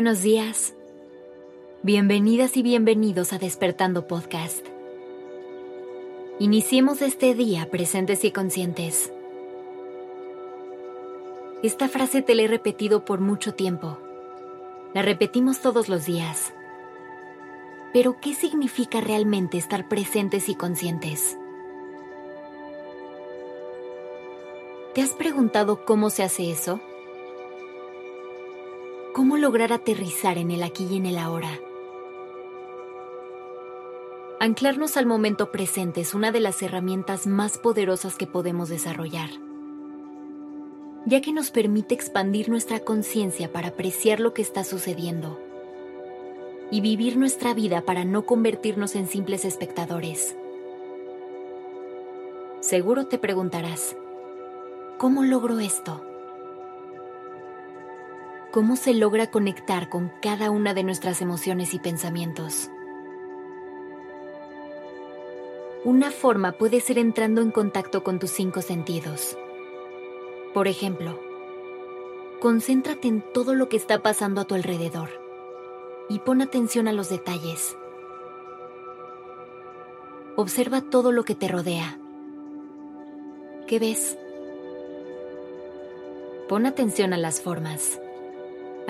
buenos días. Bienvenidas y bienvenidos a Despertando Podcast. Iniciemos este día presentes y conscientes. Esta frase te la he repetido por mucho tiempo. La repetimos todos los días. Pero ¿qué significa realmente estar presentes y conscientes? ¿Te has preguntado cómo se hace eso? ¿Cómo lograr aterrizar en el aquí y en el ahora? Anclarnos al momento presente es una de las herramientas más poderosas que podemos desarrollar, ya que nos permite expandir nuestra conciencia para apreciar lo que está sucediendo y vivir nuestra vida para no convertirnos en simples espectadores. Seguro te preguntarás, ¿cómo logro esto? Cómo se logra conectar con cada una de nuestras emociones y pensamientos. Una forma puede ser entrando en contacto con tus cinco sentidos. Por ejemplo, concéntrate en todo lo que está pasando a tu alrededor y pon atención a los detalles. Observa todo lo que te rodea. ¿Qué ves? Pon atención a las formas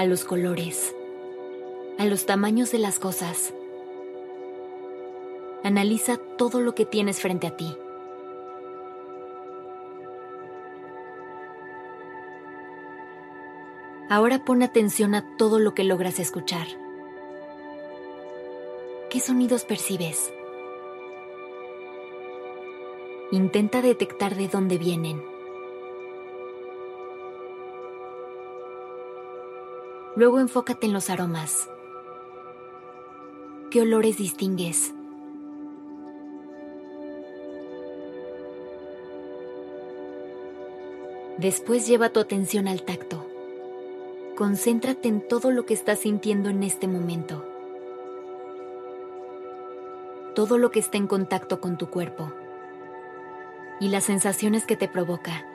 a los colores, a los tamaños de las cosas. Analiza todo lo que tienes frente a ti. Ahora pon atención a todo lo que logras escuchar. ¿Qué sonidos percibes? Intenta detectar de dónde vienen. Luego enfócate en los aromas. ¿Qué olores distingues? Después lleva tu atención al tacto. Concéntrate en todo lo que estás sintiendo en este momento. Todo lo que está en contacto con tu cuerpo y las sensaciones que te provoca.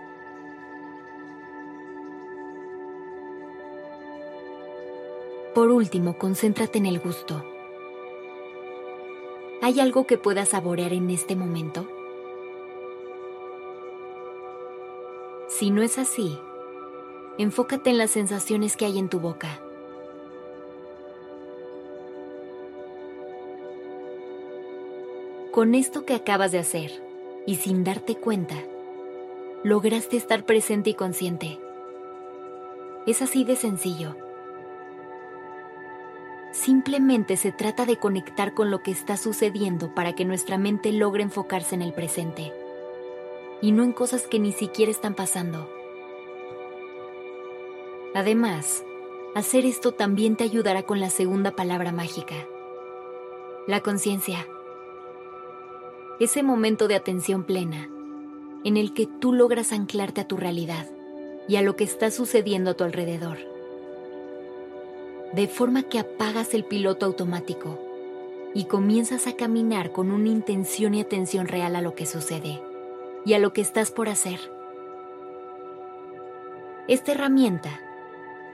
Por último, concéntrate en el gusto. ¿Hay algo que puedas saborear en este momento? Si no es así, enfócate en las sensaciones que hay en tu boca. Con esto que acabas de hacer, y sin darte cuenta, lograste estar presente y consciente. Es así de sencillo. Simplemente se trata de conectar con lo que está sucediendo para que nuestra mente logre enfocarse en el presente y no en cosas que ni siquiera están pasando. Además, hacer esto también te ayudará con la segunda palabra mágica, la conciencia. Ese momento de atención plena en el que tú logras anclarte a tu realidad y a lo que está sucediendo a tu alrededor de forma que apagas el piloto automático y comienzas a caminar con una intención y atención real a lo que sucede y a lo que estás por hacer. Esta herramienta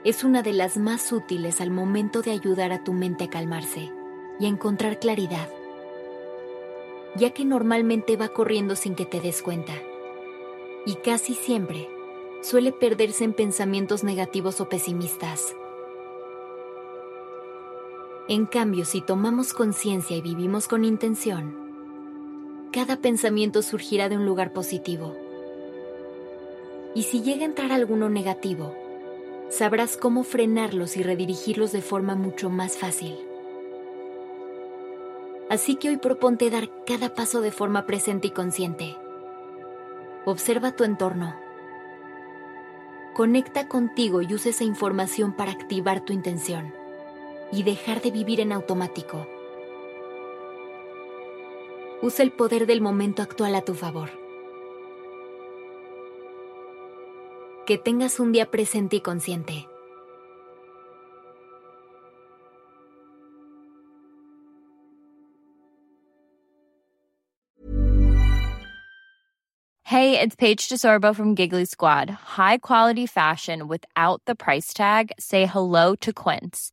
es una de las más útiles al momento de ayudar a tu mente a calmarse y a encontrar claridad, ya que normalmente va corriendo sin que te des cuenta y casi siempre suele perderse en pensamientos negativos o pesimistas en cambio, si tomamos conciencia y vivimos con intención, cada pensamiento surgirá de un lugar positivo. Y si llega a entrar alguno negativo, sabrás cómo frenarlos y redirigirlos de forma mucho más fácil. Así que hoy proponte dar cada paso de forma presente y consciente. Observa tu entorno. Conecta contigo y usa esa información para activar tu intención y dejar de vivir en automático. Usa el poder del momento actual a tu favor. Que tengas un día presente y consciente. Hey, it's Paige DeSorbo from Giggly Squad. High quality fashion without the price tag. Say hello to Quince.